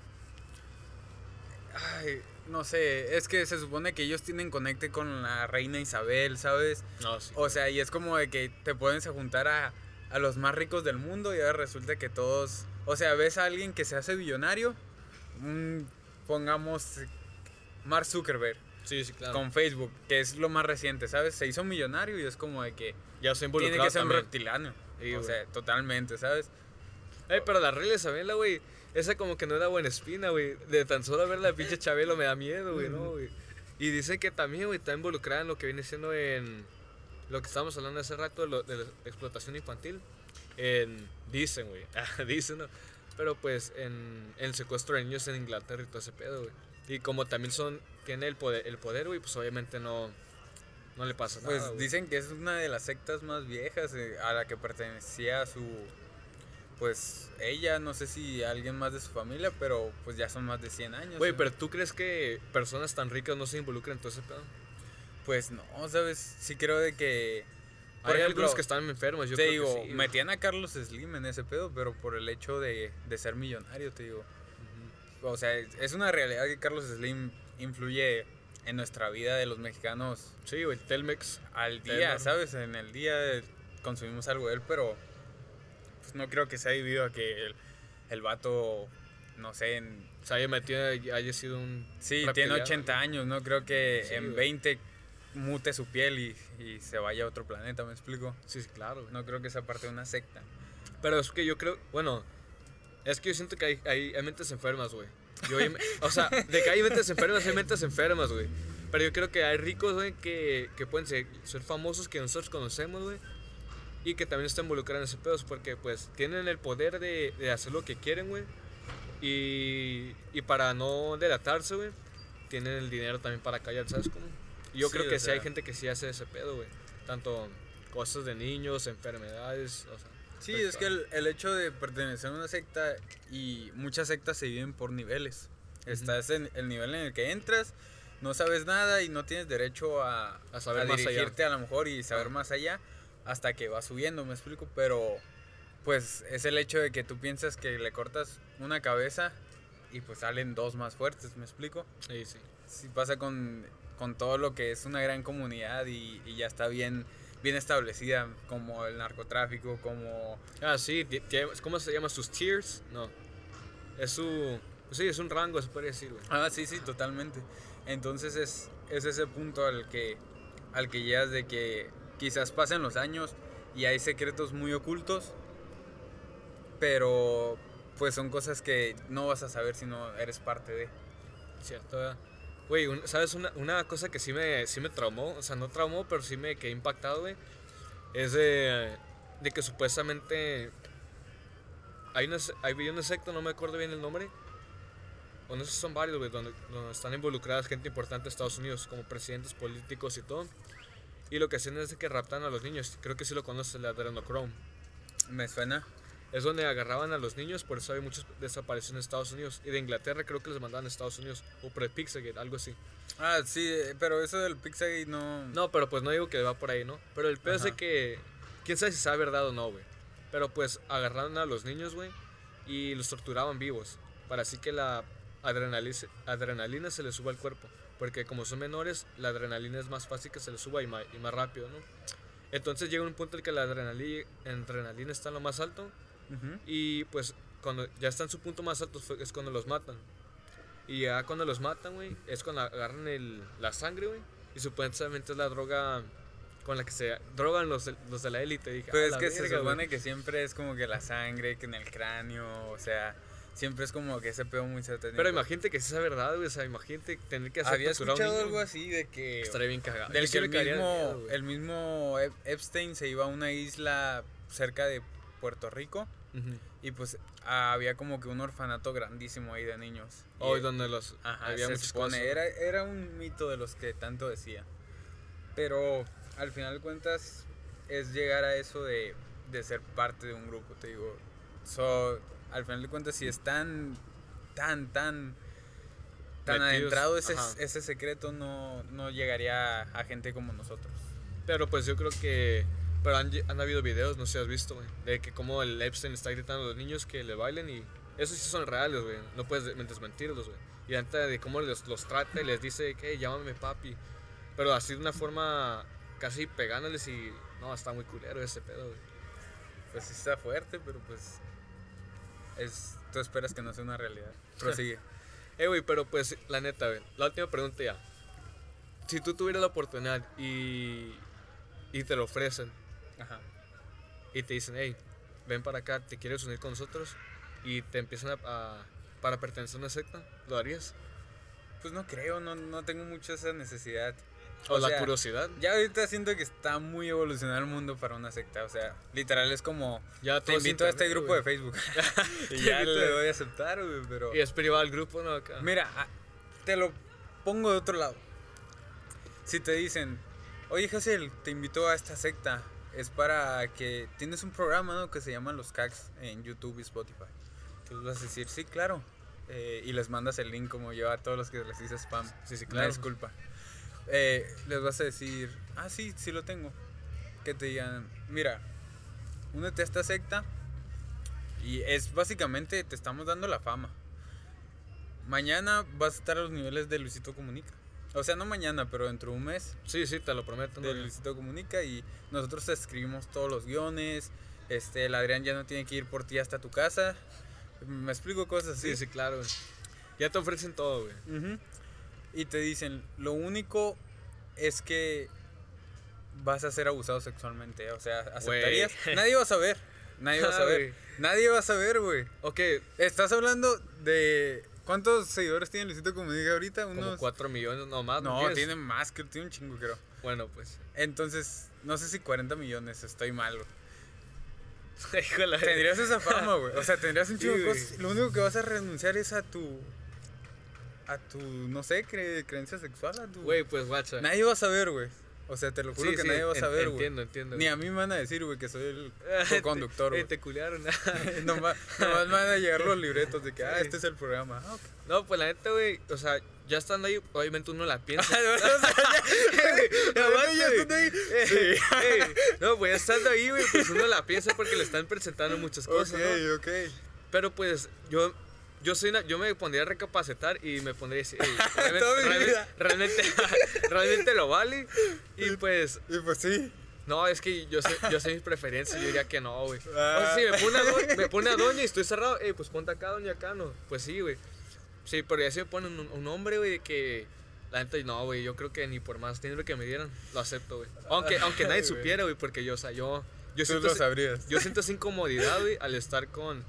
Ay, no sé, es que se supone que ellos tienen conecte con la reina Isabel, ¿sabes? No, sí. O sea, y es como de que te pueden juntar a a los más ricos del mundo y ahora resulta que todos, o sea, ves a alguien que se hace billonario, pongamos Mark Zuckerberg Sí, sí, claro. con Facebook, que es lo más reciente, ¿sabes? Se hizo millonario y es como de que ya se tiene involucrado que ser un o sea, totalmente, ¿sabes? Ey, pero la regla de Isabela, güey, esa como que no era buena espina, güey. De tan solo ver la pinche Chabelo me da miedo, güey, ¿no, güey? Y dicen que también, güey, está involucrada en lo que viene siendo en lo que estábamos hablando hace rato de, lo- de la explotación infantil. En, dicen, güey, ah, dicen, ¿no? Pero pues en, en el secuestro de niños en Inglaterra y todo ese pedo, güey. Y como también son, tiene el poder, el poder, güey, pues obviamente no, no le pasa Pues nada, güey. dicen que es una de las sectas más viejas eh, a la que pertenecía su pues ella, no sé si alguien más de su familia, pero pues ya son más de 100 años. Güey, pero ¿tú crees que personas tan ricas no se involucran en todo ese pedo? pues no, sabes, sí creo de que por Hay ejemplo, algunos que están enfermos, yo te creo digo, que sí, güey. metían a Carlos Slim en ese pedo, pero por el hecho de, de ser millonario, te digo. O sea, es una realidad que Carlos Slim influye en nuestra vida de los mexicanos Sí, güey, Telmex. al día. ¿sabes? En el día consumimos algo de él, pero pues, no creo que sea debido a que el, el vato, no sé, en, O sea, haya metido, haya sido un. sí, tiene reptiliano, 80 güey. años, ¿no? Creo que Sí, en güey. 20 mute su piel y, y se vaya a otro planeta, ¿me explico? Sí, claro. güey. No creo que sea parte de una secta. Pero es que yo creo, bueno, es que yo siento que hay, hay, hay mentes enfermas, güey. Yo o sea, de que hay mentes enfermas, hay mentes enfermas, güey. Pero yo creo que hay ricos, güey, que, que pueden ser, ser famosos que nosotros conocemos, güey. Y que también están involucrados en ese pedos porque, pues, tienen el poder de, de hacer lo que quieren, güey. Y, y para no delatarse, güey, tienen el dinero también para callar, ¿sabes cómo? Y yo Sí, creo que sí hay sea. gente que sí hace ese pedo, güey. Tanto cosas de niños, enfermedades, o sea. Sí, es que el, el hecho de pertenecer a una secta y muchas sectas se viven por niveles. Estás en el nivel en el que entras, no sabes nada y no tienes derecho a, A saber más allá. dirigirte a lo mejor y saber más allá hasta que vas subiendo, me explico, pero pues es el hecho de que tú piensas que le cortas una cabeza y pues salen dos más fuertes, me explico. Sí, sí. Sí pasa con, con todo lo que es una gran comunidad y, y ya está bien, bien establecida, como el narcotráfico, como Ah, sí, ¿cómo se llama? ¿Sus tiers? No. Es su. Sí, es un rango, se podría decir, güey. Ah, sí, sí, totalmente. Entonces es, es ese punto al que, al que llegas de que quizás pasen los años y hay secretos muy ocultos, pero pues son cosas que no vas a saber si no eres parte de. Cierto. Güey, ¿sabes? Una, una cosa que sí me, sí me traumó, o sea, no traumó, pero sí me quedé impactado, güey. Es de, que supuestamente hay, una, hay un secta, no me acuerdo bien el nombre. O no sé si son varios, güey, donde, donde están involucradas gente importante de Estados Unidos, como presidentes políticos y todo. Y lo que hacen es que raptan a los niños. Creo que sí lo conoces, el adrenochrome. Me suena. Es donde agarraban a los niños, por eso hay muchas desapariciones en Estados Unidos. Y de Inglaterra creo que les mandaban a Estados Unidos. O por el Pizzagate, algo así. Ah, sí, eh, pero eso del Pixagate no... No, pero pues no digo que va por ahí, ¿no? Pero el peor es que. Quién sabe si sea verdad o no, güey. Pero pues agarraron a los niños, güey. Y los torturaban vivos. Para así que la adrenalina, se les suba al cuerpo. Porque como son menores, la adrenalina es más fácil que se les suba y más, y más rápido, ¿no? Entonces llega un punto en que la adrenalina, adrenalina está en lo más alto. Y pues cuando ya está en su punto más alto es cuando los matan. Y ya cuando los matan, güey, es cuando agarran el, la sangre, güey. Y supuestamente es la droga con la que se drogan los, de- los de la élite. Dije, Pues "A es que se verga, güey". supone que siempre es como que la sangre, que en el cráneo, o sea, siempre es como que ese pedo muy satánico. Pero imagínate que sea verdad, güey. O sea, imagínate tener que hacer Había escuchado niño, algo así de que... Estaría bien cagado. Del que el mismo, miedo, güey. el mismo Ep- Epstein se iba a una isla cerca de Puerto Rico y pues había como que un orfanato grandísimo ahí de niños. Y, Hoy donde los ajá, había se muchas supone, cosas. era, era un mito de los que tanto decía. Pero al final de cuentas es llegar a eso de, de ser parte de un grupo, te digo. So, al final de cuentas si es tan, tan, tan... Tan Metidos, adentrado ese, ajá. ese secreto no, no llegaría a gente como nosotros. Pero pues yo creo que. Pero han, han habido videos, no sé si has visto, güey. De que como el Epstein está gritando a los niños que le bailen y. Esos sí son reales, güey. No puedes de- desmentirlos, güey. Y antes de cómo los, los trata y les dice que llámame papi. Pero así de una forma casi pegándoles y. No, está muy culero ese pedo, güey. Pues sí está fuerte, pero pues. Es, tú esperas que no sea una realidad. Prosigue. Eh, güey, pero pues, la neta, güey. La última pregunta ya. Si tú tuvieras la oportunidad y, y te lo ofrecen Ajá. y te dicen, hey, ven para acá, ¿te quieres unir con nosotros? Y te empiezan a, a- para pertenecer a una secta, ¿lo harías? Pues no creo, no, no tengo mucho esa necesidad. O, O la curiosidad. Ya ahorita siento que está muy evolucionado el mundo para una secta. O sea, literal es como. Ya Te invito a este grupo de Facebook. y ya le voy a aceptar, güey, pero. Y es privado el grupo, ¿no? Acá. Mira, ah, te lo pongo de otro lado. Si te dicen, oye, Hazel, te invito a esta secta. Es para que tienes un programa ¿no? que se llama Los Cags en YouTube y Spotify. Entonces vas a decir, sí, claro. Eh, y les mandas el link como yo a todos los que les hice spam. Sí, sí, Una claro. disculpa. Eh, les vas a decir, ah, sí, sí lo tengo. Que te digan, mira, únete a esta secta. Y es básicamente, te estamos dando la fama. Mañana vas a estar a los niveles de Luisito Comunica. O sea, no mañana, pero dentro de un mes Sí, sí, te lo prometo. de. Luisito Comunica y nosotros te escribimos todos los guiones. Este, el Adrián ya no tiene que ir por ti hasta tu casa. Me explico cosas así. Sí, sí, claro. Ya te ofrecen todo, güey. Ujú. Y te dicen, lo único es que vas a ser abusado sexualmente. O sea, ¿aceptarías? Nadie va a saber. Nadie va a saber. Nadie va a saber, güey. Ok, Estás hablando de... ¿Cuántos seguidores tiene Luisito Comunica ahorita? como Unos... 4 millones, no más. No, ¿tienes? tiene más, que tiene un chingo, creo. Bueno, pues. Entonces, no sé si 40 millones, estoy mal, güey. Híjole. Tendrías esa fama, güey. O sea, tendrías un Sí, chingo de cosas. Lo único que vas a renunciar es a tu... A tu, no sé, cre- creencia sexual, a tu... Güey, pues, guacha. Nadie va a saber, güey. O sea, te lo juro Sí, que sí, nadie va a saber, güey. Entiendo, entiendo. Ni a mí me van a decir, güey, que soy el Te- conductor, eh, güey. te culiaron. nomás, nomás me van a llegar los libretos de que, ah, este es el programa. Ah, no, pues la neta, güey. O sea, ya estando ahí, obviamente uno la piensa. ya Aguante, estando ahí. No, pues ya estando ahí, güey, pues uno la piensa porque le están presentando muchas cosas, ok, ¿no? ok. Pero pues yo yo soy una- yo me pondría a recapacitar y me pondría a decir, "Ey, realmente, realmente, realmente, realmente lo vale. Y pues, Y pues sí. no, es que yo sé, yo sé mis preferencias, yo diría que no, güey. O Ah. sea, si me pone, a doña, me pone a doña y estoy cerrado, eh, pues ponte acá, doña, acá, no. Pues sí, güey. Sí, pero ya si me pone un, un hombre, güey, que. La neta, no, güey, yo creo que ni por más dinero que me dieran, lo acepto, güey. Aunque, aunque nadie supiera, güey, porque yo, o sea, yo. Yo Tú siento, lo sabrías. yo siento esa incomodidad, güey, al estar con.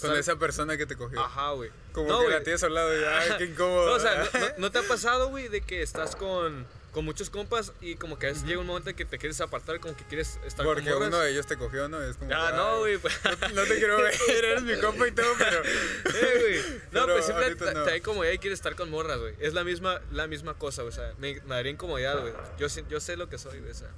Con esa persona que te cogió. Ajá, güey. Como No, que güey. la tienes al lado y, ay, qué incómodo. No, o sea, ¿no, no, te ha pasado, güey, de que estás con, con muchos compas y como que a veces llega un momento en que te quieres apartar, como que quieres estar Porque con uno de ellos te cogió, ¿no? Es como Ah, no, güey. pues- No te quiero ver, eres mi compa y todo, pero. Eh, güey. No, Pero pues siempre te, no. te da incomodidad y quieres estar con morras, güey. Es la misma, la misma cosa, güey. O sea, me, me daría incomodidad, güey. Yo, yo sé lo que soy, güey. O sea,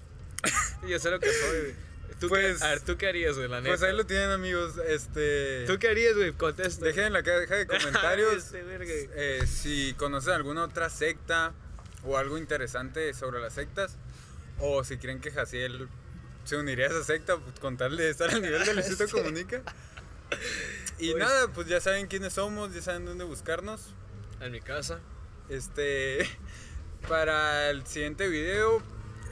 yo sé lo que soy, güey. ¿Tú Pues- a ver, ¿tú qué harías, güey, la neta? Pues ahí lo tienen, amigos. Este. ¿Tú qué harías, güey? Contesta. Dejen en la caja de comentarios Este eh, si conocen alguna otra secta o algo interesante sobre las sectas. O si creen que Jaciel se uniría a esa secta, pues con tal de estar al nivel del Luisito Comunica. Y Pues- nada, pues ya saben quiénes somos, ya saben dónde buscarnos. En mi casa. Este. Para el siguiente video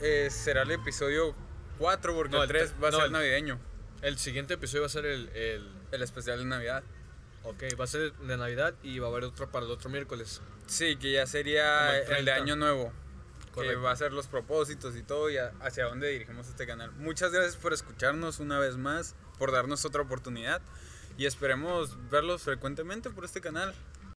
eh, será el episodio 4, porque No, el el 3 tre- va a no, ser el- navideño. El siguiente episodio va a ser el, el... El especial de Navidad. Ok, va a ser de Navidad y va a haber otro para el otro miércoles. Sí, que ya sería el de 30. Año Nuevo. Que Correcto. va a ser los propósitos y todo y hacia dónde dirigimos este canal. Muchas gracias por escucharnos una vez más, por darnos otra oportunidad y esperemos verlos frecuentemente por este canal.